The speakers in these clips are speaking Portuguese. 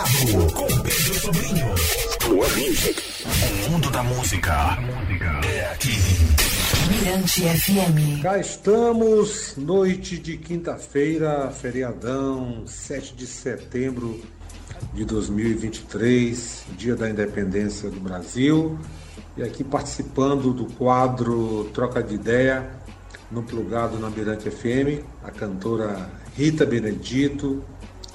Plugado com Pedro Sobrinho. O mundo da música é aqui. Mirante FM. Cá estamos, noite de quinta-feira, feriadão, 7 de setembro de 2023, dia da independência do Brasil. E aqui participando do quadro Troca de Ideia, no plugado na Mirante FM, a cantora Rita Benedito,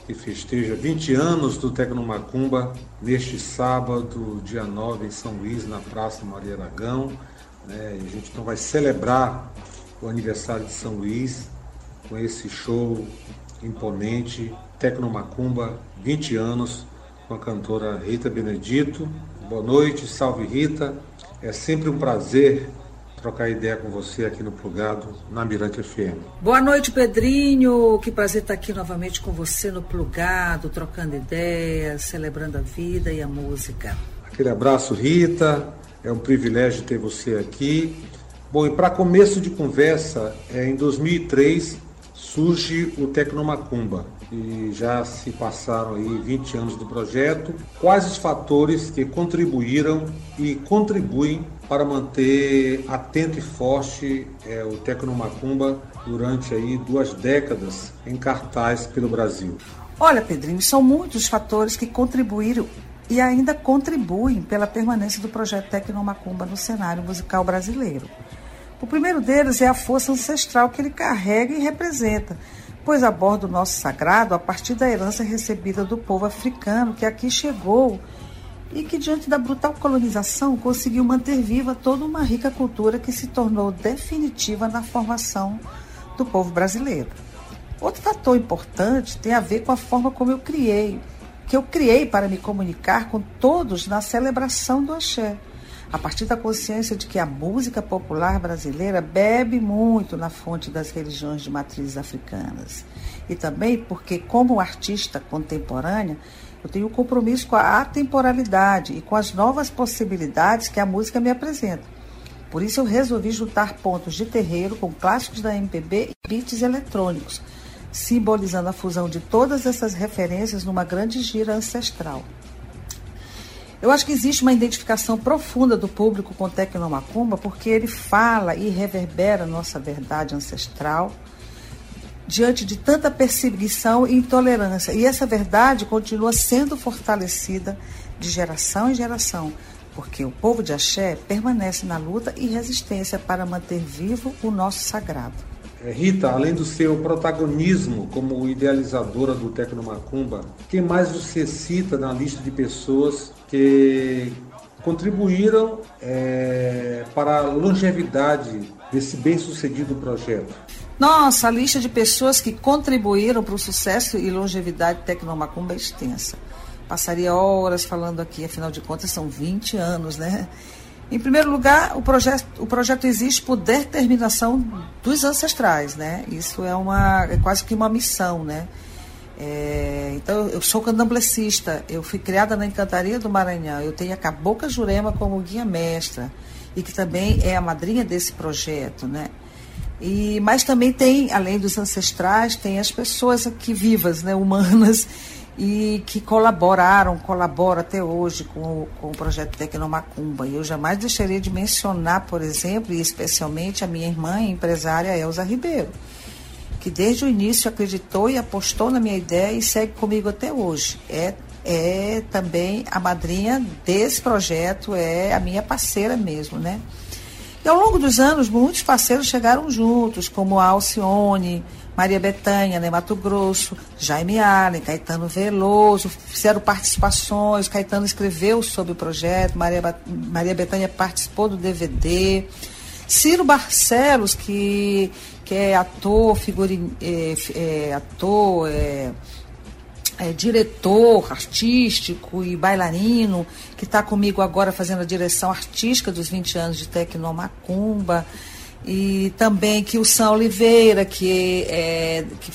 que festeja 20 anos do Tecnomacumba neste sábado, dia 9, em São Luís, na Praça Maria Aragão. Né? A gente então vai celebrar o aniversário de São Luís com esse show imponente, Tecnomacumba, 20 anos, com a cantora Rita Benedito. Boa noite, salve Rita. É sempre um prazer trocar ideia com você aqui no Plugado, na Mirante FM. Boa noite, Pedrinho. Que prazer estar aqui novamente com você no Plugado, trocando ideias, celebrando a vida e a música. Aquele abraço, Rita. É um privilégio ter você aqui. Bom, e para começo de conversa, é, em 2003 surge o Tecnomacumba e já se passaram aí 20 anos do projeto. Quais os fatores que contribuíram e contribuem para manter atento e forte é, o Tecnomacumba durante aí duas décadas em cartaz pelo Brasil? Olha, Pedrinho, são muitos fatores que contribuíram e ainda contribuem pela permanência do projeto Tecnomacumba no cenário musical brasileiro. O primeiro deles é a força ancestral que ele carrega e representa, pois aborda o nosso sagrado a partir da herança recebida do povo africano que aqui chegou e que, diante da brutal colonização, conseguiu manter viva toda uma rica cultura que se tornou definitiva na formação do povo brasileiro. Outro fator importante tem a ver com a forma como eu criei, que eu criei para me comunicar com todos na celebração do axé a partir da consciência de que a música popular brasileira bebe muito na fonte das religiões de matrizes africanas. E também porque, como artista contemporânea, eu tenho um compromisso com a atemporalidade e com as novas possibilidades que a música me apresenta. Por isso eu resolvi juntar pontos de terreiro com clássicos da MPB e beats eletrônicos, simbolizando a fusão de todas essas referências numa grande gira ancestral. Eu acho que existe uma identificação profunda do público com Tecnomacumba, porque ele fala e reverbera nossa verdade ancestral diante de tanta perseguição e intolerância. E essa verdade continua sendo fortalecida de geração em geração, porque o povo de Axé permanece na luta e resistência para manter vivo o nosso sagrado. É, Rita, além do seu protagonismo como idealizadora do Tecnomacumba, quem mais você cita na lista de pessoas que contribuíram é, para a longevidade desse bem-sucedido projeto? Nossa, a lista de pessoas que contribuíram para o sucesso e longevidade do Tecnomacumba é extensa. Passaria horas falando aqui, afinal de contas são 20 anos, né? Em primeiro lugar, o projeto, o projeto existe por determinação dos ancestrais, né? Isso é uma é quase que uma missão, né? É, então, eu sou candomblessista, eu fui criada na Encantaria do Maranhão, eu tenho a Cabocla Jurema como guia mestra e que também é a madrinha desse projeto, né? E, mas também tem, além dos ancestrais, tem as pessoas aqui vivas, né, humanas, e que colaboraram, colaboram até hoje com o, com o projeto Tecnomacumba. E eu jamais deixaria de mencionar, por exemplo, e especialmente a minha irmã, empresária Elza Ribeiro, que desde o início acreditou e apostou na minha ideia e segue comigo até hoje. É, é também a madrinha desse projeto, é a minha parceira mesmo, né? E ao longo dos anos, muitos parceiros chegaram juntos, como a Alcione, Maria Betânia, né, Mato Grosso, Jaime Allen, Caetano Veloso, fizeram participações, Caetano escreveu sobre o projeto, Maria, Maria Betânia participou do DVD. Ciro Barcelos, que, que é ator, figurin, é, é, ator, é, é, diretor artístico e bailarino, que está comigo agora fazendo a direção artística dos 20 anos de Tecnomacumba. E também que o São Oliveira, que é, que,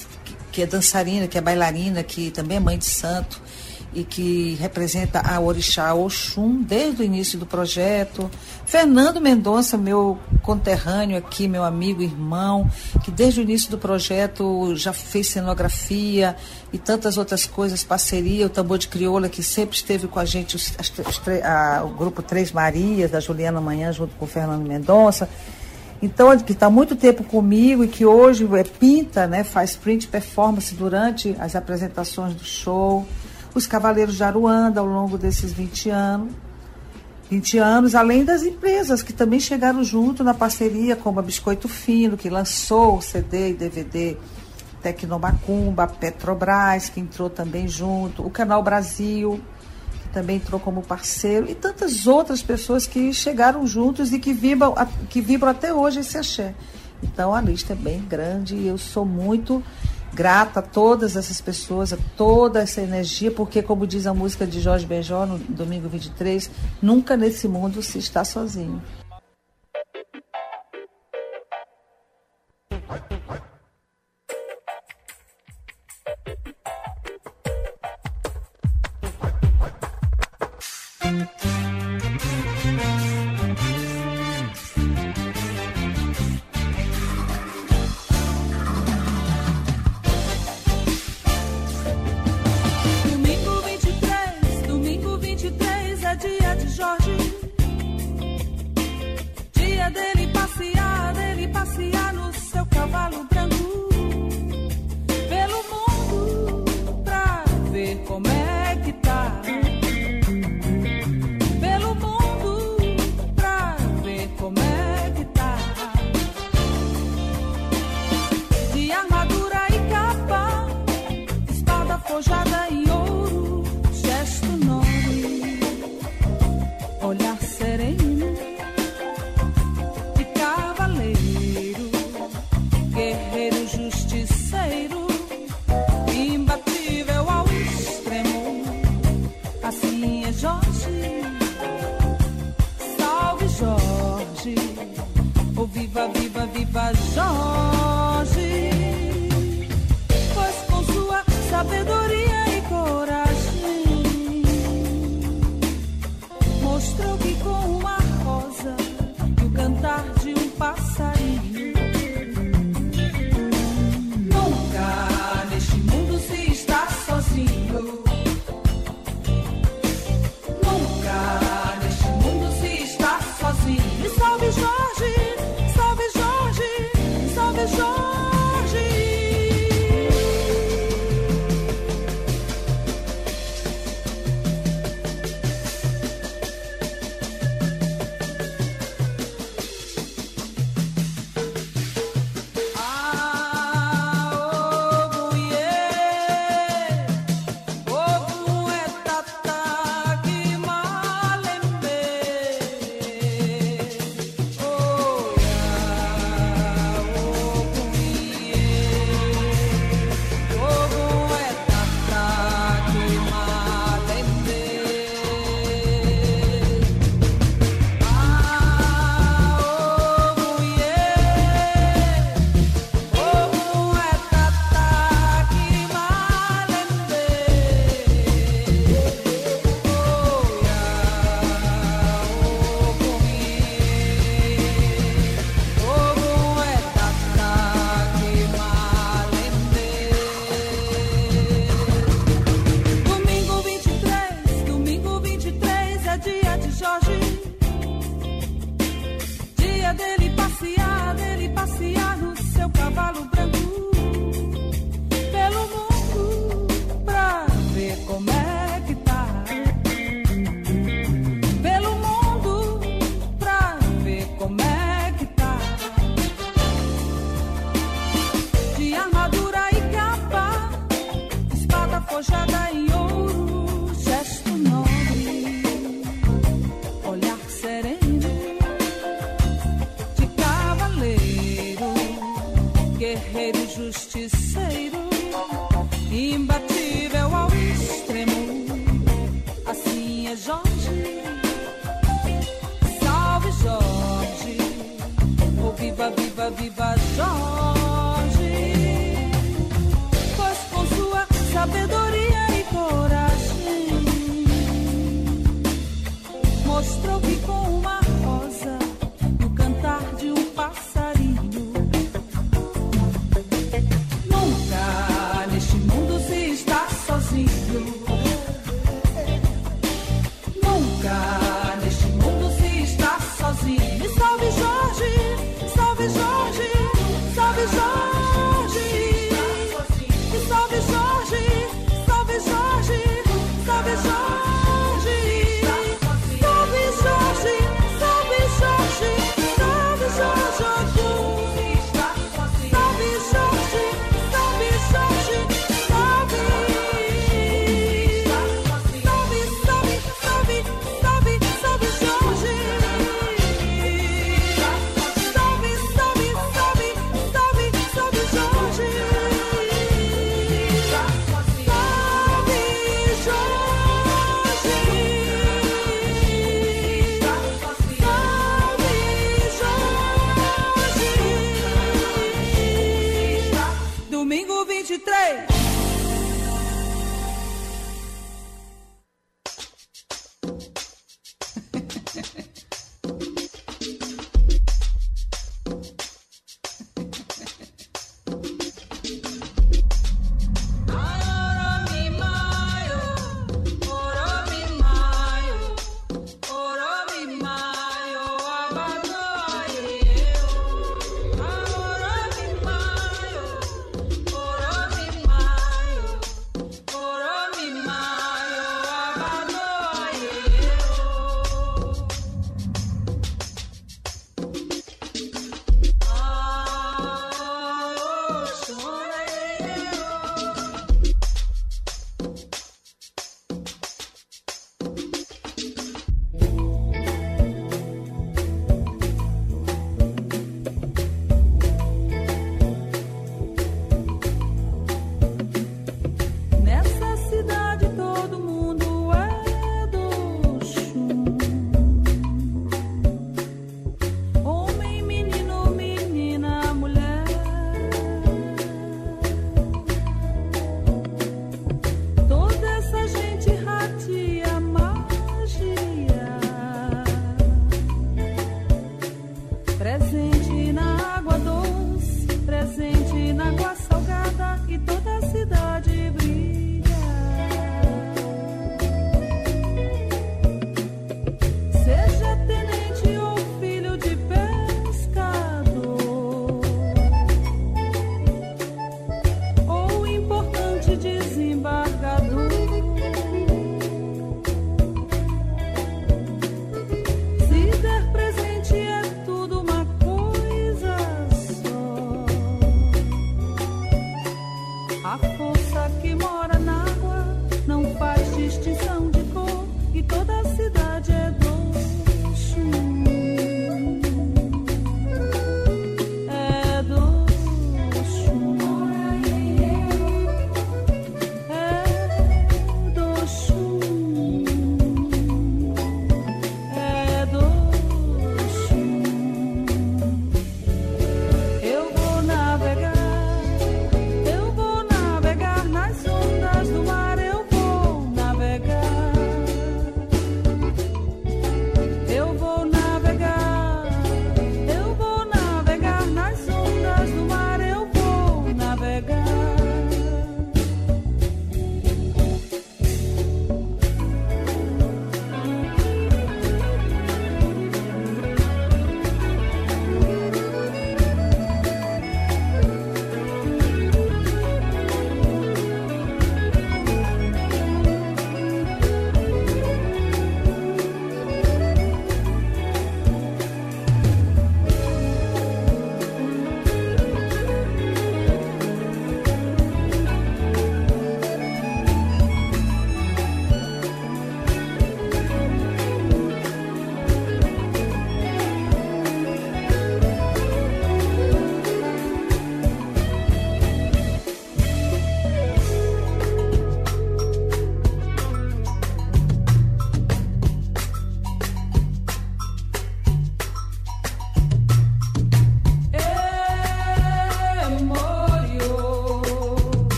que é dançarina, que é bailarina, que também é mãe de santo, e que representa a Orixá Oxum desde o início do projeto. Fernando Mendonça, meu conterrâneo aqui, meu amigo, irmão, que desde o início do projeto já fez cenografia e tantas outras coisas, parceria, o Tambor de Crioula, que sempre esteve com a gente, os, as, a, o grupo Três Marias, da Juliana Manhã, junto com o Fernando Mendonça. Então, que está muito tempo comigo e que hoje é pinta, né, faz print performance durante as apresentações do show. Os Cavaleiros de Aruanda ao longo desses 20 anos. 20 anos, além das empresas que também chegaram junto na parceria, como a Biscoito Fino, que lançou o CD e DVD Tecnomacumba, Petrobras, que entrou também junto, o Canal Brasil, também entrou como parceiro, e tantas outras pessoas que chegaram juntos e que vibram, que vibram até hoje esse axé. Então a lista é bem grande e eu sou muito grata a todas essas pessoas, a toda essa energia, porque, como diz a música de Jorge Benjó no domingo 23, nunca nesse mundo se está sozinho. is all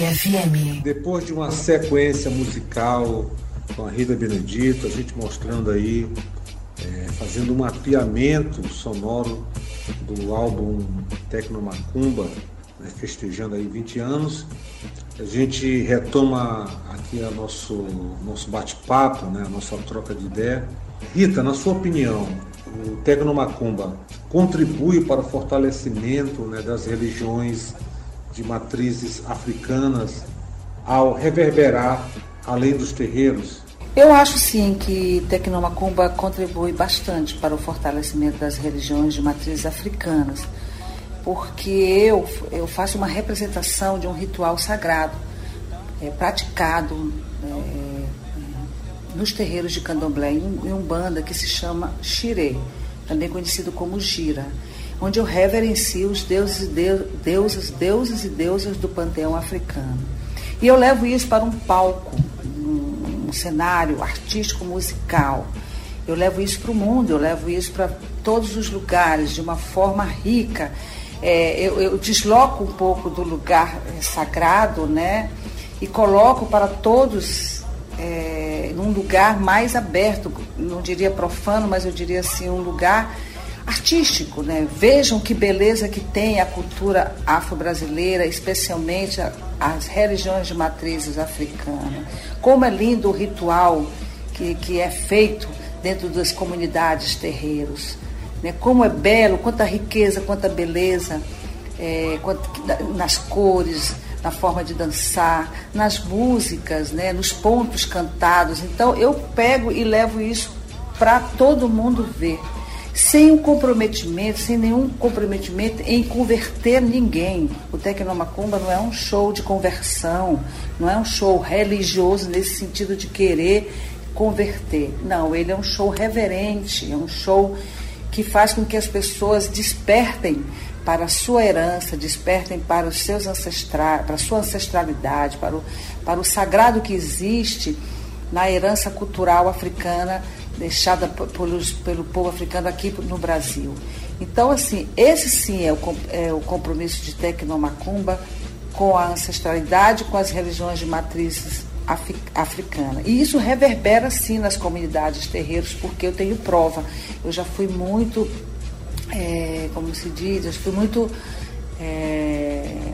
FM. Depois de uma sequência musical com a Rita Benedito, a gente mostrando aí, é, fazendo um mapeamento sonoro do álbum Tecnomacumba, né, festejando aí 20 anos. A gente retoma aqui a nosso, nosso bate-papo, né, a nossa troca de ideia. Rita, na sua opinião, o Tecnomacumba contribui para o fortalecimento né, das religiões de matrizes africanas ao reverberar além dos terreiros? Eu acho sim que Tecnomacumba contribui bastante para o fortalecimento das religiões de matrizes africanas, porque eu, eu faço uma representação de um ritual sagrado é, praticado é, nos terreiros de candomblé em, em Umbanda que se chama Xirê, também conhecido como Gira, onde eu reverencio os deuses e deusas, deuses e deusas do panteão africano. E eu levo isso para um palco, um, um cenário artístico musical. Eu levo isso para o mundo, eu levo isso para todos os lugares de uma forma rica. É, eu, eu, desloco um pouco do lugar é, sagrado, né? E coloco para todos é, num lugar mais aberto, não diria profano, mas eu diria assim, um lugar artístico, né? Vejam que beleza que tem a cultura afro-brasileira, especialmente as religiões de matrizes africanas. Como é lindo o ritual que, que é feito dentro das comunidades terreiros. Né? Como é belo, quanta riqueza, quanta beleza é, nas cores, na forma de dançar, nas músicas, né? nos pontos cantados. Então eu pego e levo isso para todo mundo ver sem um comprometimento, sem nenhum comprometimento em converter ninguém. O Tecnomacumba não é um show de conversão, não é um show religioso nesse sentido de querer converter. Não, ele é um show reverente, é um show que faz com que as pessoas despertem para a sua herança, despertem para os seus ancestrais, para a sua ancestralidade, para o, para o sagrado que existe na herança cultural africana deixada pelos, pelo povo africano aqui no Brasil. Então, assim, esse sim é o, é o compromisso de Tecnomacumba com a ancestralidade, com as religiões de matrizes africana. E isso reverbera sim nas comunidades terreiros, porque eu tenho prova. Eu já fui muito, é, como se diz, eu fui muito. É,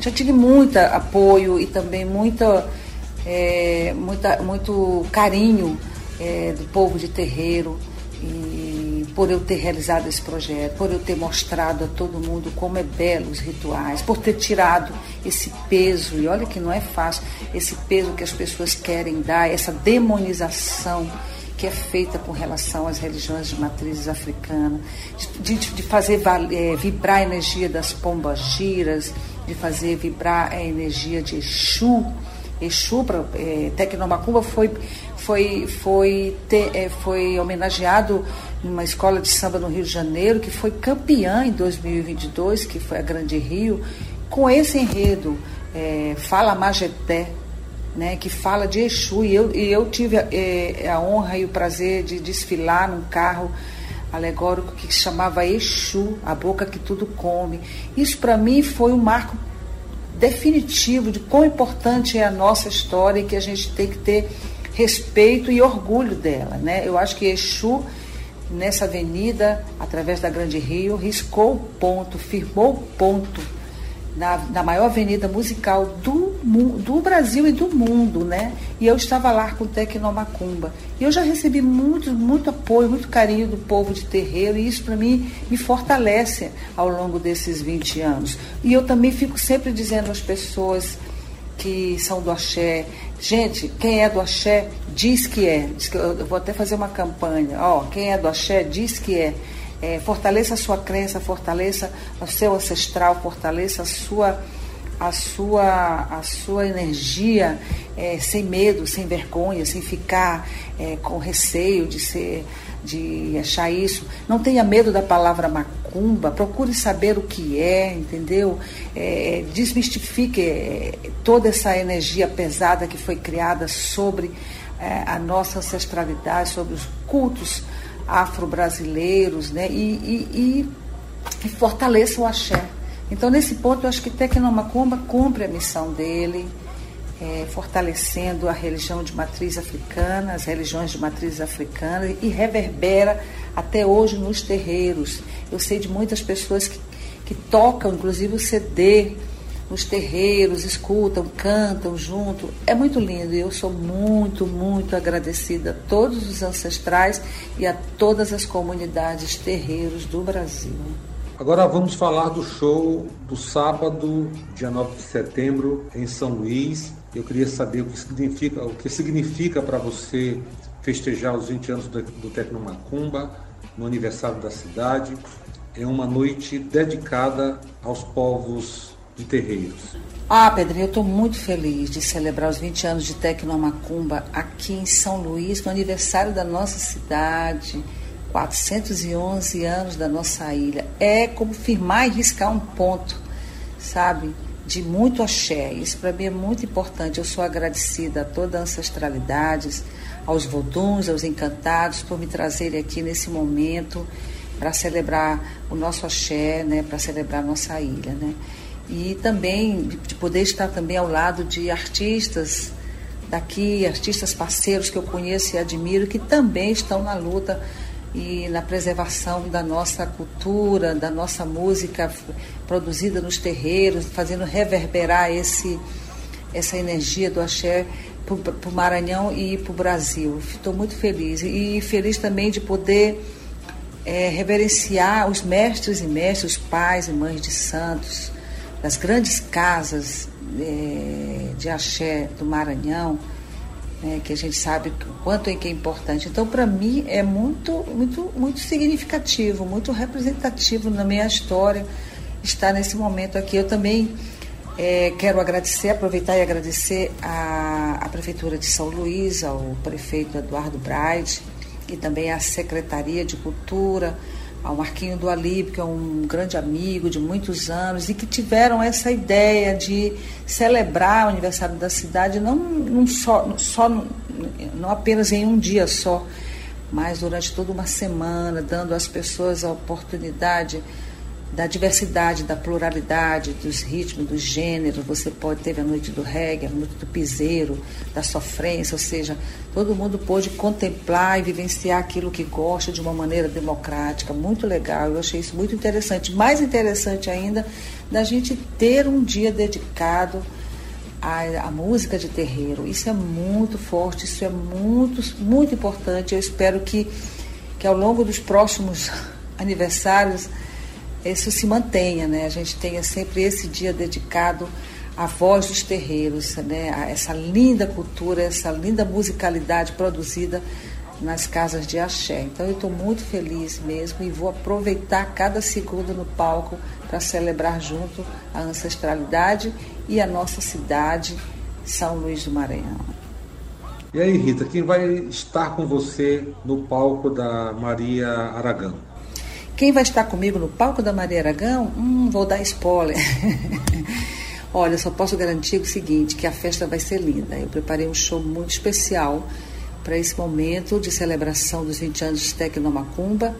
já tive muito apoio e também muita, é, muita, muito carinho é, do povo de terreiro e por eu ter realizado esse projeto, por eu ter mostrado a todo mundo como é belo os rituais, por ter tirado esse peso, e olha que não é fácil, esse peso que as pessoas querem dar, essa demonização que é feita com relação às religiões de matrizes africanas, de, de, de fazer é, vibrar a energia das pombas giras, de fazer vibrar a energia de Exu, Exu, para é, Tecnomacumba foi foi, foi, ter, é, foi homenageado numa escola de samba no Rio de Janeiro, que foi campeã em 2022, que foi a Grande Rio, com esse enredo, é, Fala Majeté, né, que fala de Exu. E eu, e eu tive é, a honra e o prazer de desfilar num carro alegórico que chamava Exu, a boca que tudo come. Isso para mim foi um marco definitivo de quão importante é a nossa história e que a gente tem que ter respeito e orgulho dela. Né? Eu acho que Exu, nessa avenida, através da Grande Rio, riscou o ponto, firmou o ponto na, na maior avenida musical do, do Brasil e do mundo, né? E eu estava lá com o Tecnomacumba. E eu já recebi muito, muito apoio, muito carinho do povo de terreiro, e isso para mim me fortalece ao longo desses 20 anos. E eu também fico sempre dizendo às pessoas que são do axé, Gente, quem é do axé diz que é. Diz que eu vou até fazer uma campanha. Ó, quem é do axé diz que é. É. Fortaleça a sua crença, fortaleça o seu ancestral, fortaleça a sua a sua, a sua energia é, sem medo, sem vergonha, sem ficar é, com receio de ser de achar isso. Não tenha medo da palavra macumba, procure saber o que é, entendeu? É, desmistifique é, toda essa energia pesada que foi criada sobre é, a nossa ancestralidade, sobre os cultos afro-brasileiros, né? E, e, e, e fortaleça o axé. Então, nesse ponto, eu acho que Tecnomacumba cumpre a missão dele, é, fortalecendo a religião de matriz africana, as religiões de matriz africana, e reverbera até hoje nos terreiros. Eu sei de muitas pessoas que, que tocam, inclusive, o CD nos terreiros, escutam, cantam junto. É muito lindo e eu sou muito, muito agradecida a todos os ancestrais e a todas as comunidades terreiros do Brasil. Agora vamos falar do show do sábado, dia 9 de setembro, em São Luís. Eu queria saber o que significa, o que significa para você festejar os 20 anos do, do Tecnomacumba no aniversário da cidade. É uma noite dedicada aos povos de terreiros. Ah, Pedrinho, eu estou muito feliz de celebrar os 20 anos de Tecnomacumba aqui em São Luís, no aniversário da nossa cidade, 411 anos da nossa ilha. É como firmar e riscar um ponto, sabe? De muito axé. Isso para mim é muito importante. Eu sou agradecida a toda a ancestralidade, aos voduns, aos encantados, por me trazerem aqui nesse momento para celebrar o nosso axé, né? Para celebrar a nossa ilha, né? E também de poder estar também ao lado de artistas daqui, artistas parceiros que eu conheço e admiro, que também estão na luta e na preservação da nossa cultura, da nossa música produzida nos terreiros, fazendo reverberar esse, essa energia do axé para o Maranhão e para o Brasil. Estou muito feliz. E feliz também de poder é, reverenciar os mestres e mestres, os pais e mães de santos, das grandes casas é, de axé do Maranhão, né, que a gente sabe o quanto é que é importante. Então, para mim, é muito, muito, muito significativo, muito representativo na minha história estar nesse momento aqui. Eu também é, quero agradecer, aproveitar e agradecer à, Prefeitura de São Luís, ao prefeito Eduardo Braide e também à Secretaria de Cultura, ao Marquinho do Alib, que é um grande amigo de muitos anos, e que tiveram essa ideia de celebrar o aniversário da cidade, não, não, só, só, não apenas em um dia só, mas durante toda uma semana, dando às pessoas a oportunidade da diversidade, da pluralidade, dos ritmos, dos gêneros. Você pode ter a noite do reggae, a noite do piseiro, da sofrência, ou seja, todo mundo pôde contemplar e vivenciar aquilo que gosta de uma maneira democrática. Muito legal, eu achei isso muito interessante. Mais interessante ainda, da gente ter um dia dedicado à, à música de terreiro. Isso é muito forte, isso é muito, muito importante. Eu espero que, que ao longo dos próximos aniversários isso se mantenha, né? A gente tenha sempre esse dia dedicado à voz dos terreiros, né? A essa linda cultura, essa linda musicalidade produzida nas casas de axé. Então eu estou muito feliz mesmo e vou aproveitar cada segundo no palco para celebrar junto a ancestralidade e a nossa cidade, São Luís do Maranhão. E aí, Rita, quem vai estar com você no palco da Maria Aragão? Quem vai estar comigo no palco da Maria Aragão? Hum, vou dar spoiler. Olha, só posso garantir o seguinte, que a festa vai ser linda. Eu preparei um show muito especial para esse momento de celebração dos 20 anos de Tecnomacumba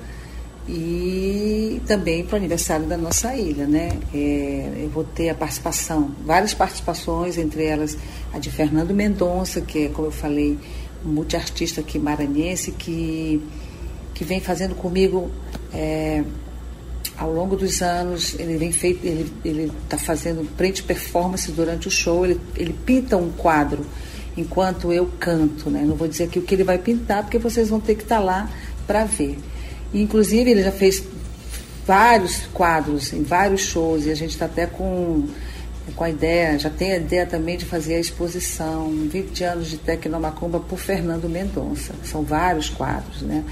e também para o aniversário da nossa ilha, né? É, eu vou ter a participação, várias participações, entre elas a de Fernando Mendonça, que é, como eu falei, um multiartista aqui maranhense, que, que vem fazendo comigo é, ao longo dos anos, ele vem feito, ele está fazendo print performance durante o show, ele, ele pinta um quadro enquanto eu canto, né? Não vou dizer aqui o que ele vai pintar, porque vocês vão ter que estar tá lá para ver. E, inclusive, ele já fez vários quadros em vários shows, e a gente está até com, com a ideia, já tem a ideia também de fazer a exposição 20 anos de Tecnomacumba por Fernando Mendonça. São vários quadros, né?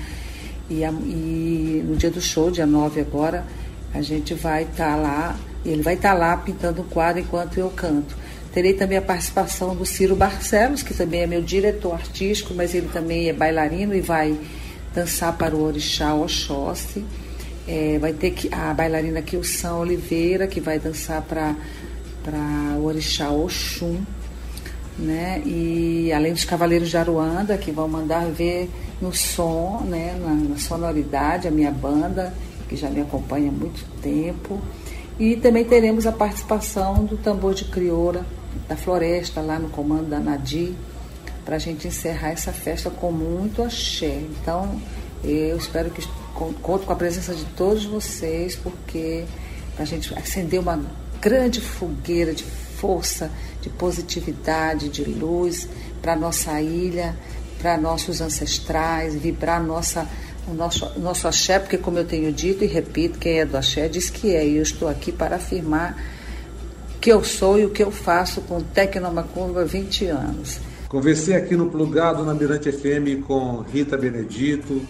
E, a, e no dia do show, dia 9 agora, a gente vai estar tá lá, ele vai estar tá lá pintando o quadro enquanto eu canto. Terei também a participação do Ciro Barcelos, que também é meu diretor artístico, mas ele também é bailarino e vai dançar para o Orixá Oxóssi. É, vai ter que, a bailarina Kilson Oliveira, que vai dançar para o Orixá Oxum. né? E além dos Cavaleiros de Aruanda, que vão mandar ver no som, né? na, na sonoridade, a minha banda, que já me acompanha há muito tempo. E também teremos a participação do tambor de crioura da floresta, lá no comando da Nadir, para a gente encerrar essa festa com muito axé. Então, eu espero que conto com a presença de todos vocês, porque a gente acender uma grande fogueira de força, de positividade, de luz para nossa ilha, para nossos ancestrais, vibrar nossa, o nosso, nosso axé, porque como eu tenho dito e repito, quem é do axé diz que é, e eu estou aqui para afirmar que eu sou e o que eu faço com Tecnomacumba há 20 anos. Conversei aqui no Plugado na Mirante FM com Rita Benedito,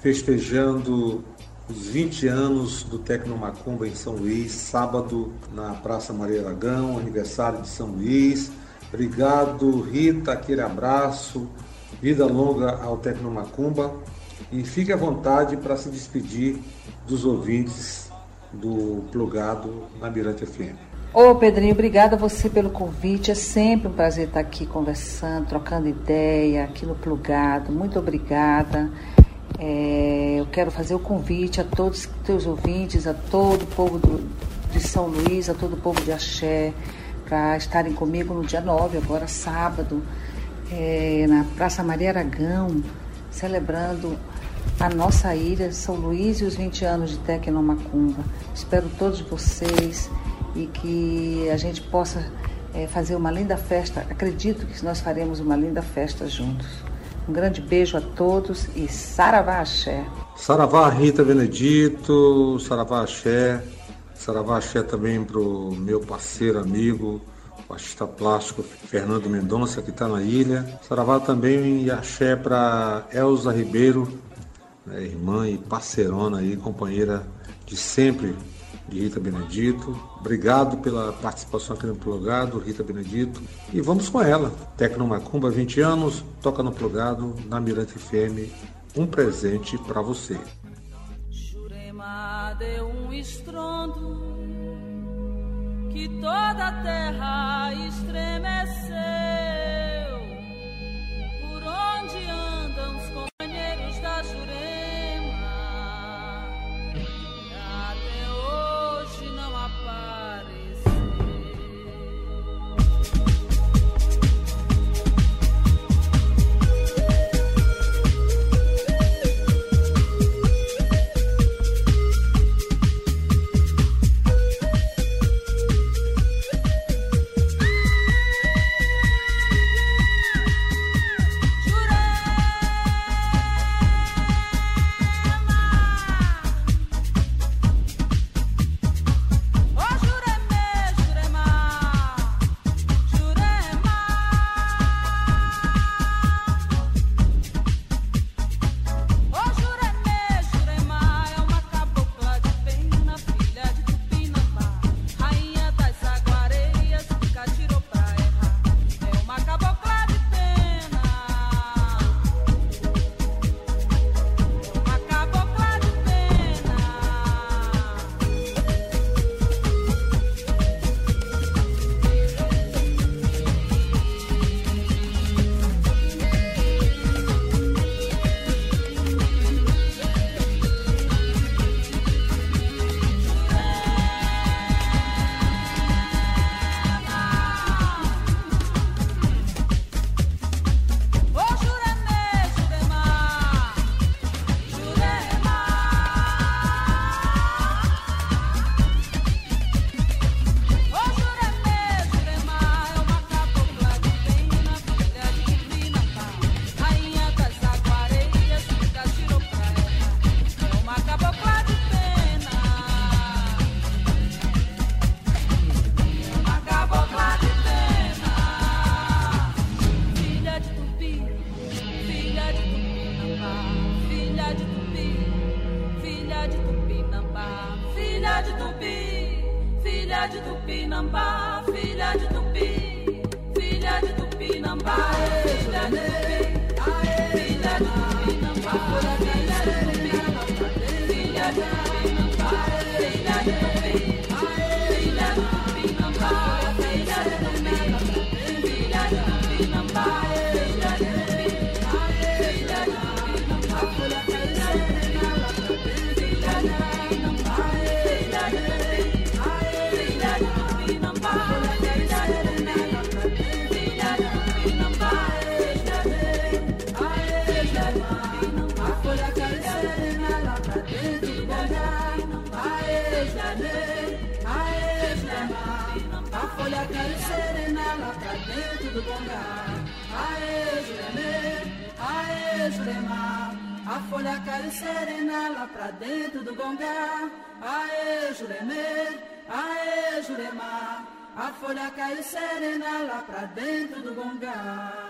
festejando os 20 anos do Tecnomacumba em São Luís, sábado na Praça Maria Aragão, aniversário de São Luís. Obrigado, Rita, aquele abraço, vida longa ao Tecnomacumba e fique à vontade para se despedir dos ouvintes do Plugado na Mirante FM. Ô Pedrinho, obrigada a você pelo convite. É sempre um prazer estar aqui conversando, trocando ideia aqui no Plugado. Muito obrigada. É, eu quero fazer o convite a todos os teus ouvintes, a todo o povo do, de São Luís, a todo o povo de Axé, para estarem comigo no dia 9, agora sábado, é, na Praça Maria Aragão, celebrando a nossa ilha, São Luís e os 20 anos de Tecnomacumba. Espero todos vocês e que a gente possa é, fazer uma linda festa. Acredito que nós faremos uma linda festa juntos. Um grande beijo a todos e Saravá Axé. Saravá Rita Benedito, Saravá Axé, Saravá Axé também para o meu parceiro, amigo, o artista plástico Fernando Mendonça, que está na ilha. Saravá também e Axé para Elza Ribeiro, né, irmã e parceirona aí, companheira de sempre de Rita Benedito. Obrigado pela participação aqui no Plugado, Rita Benedito. E vamos com ela. Tecno Macumba, 20 anos, toca no Plugado, na Mirante FM. Um presente para você. Jurema deu um estrondo que toda a terra estremeceu. Folha cai serena lá pra dentro do bongá. Aê, Juremê, aê, Jurema. A folha cai serena lá pra dentro do gongá. Aê, Juremê, aê, Jurema. A folha cai serena lá pra dentro do gongá.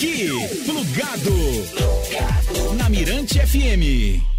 Aqui, plugado, na Mirante FM.